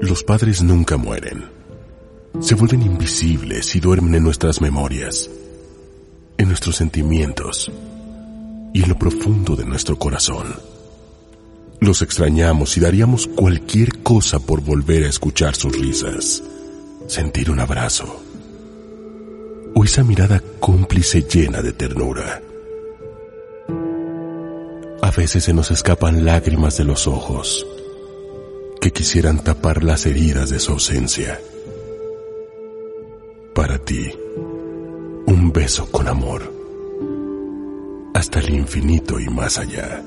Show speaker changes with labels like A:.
A: Los padres nunca mueren. Se vuelven invisibles y duermen en nuestras memorias, en nuestros sentimientos y en lo profundo de nuestro corazón. Los extrañamos y daríamos cualquier cosa por volver a escuchar sus risas, sentir un abrazo o esa mirada cómplice llena de ternura. A veces se nos escapan lágrimas de los ojos que quisieran tapar las heridas de su ausencia. Para ti, un beso con amor hasta el infinito y más allá.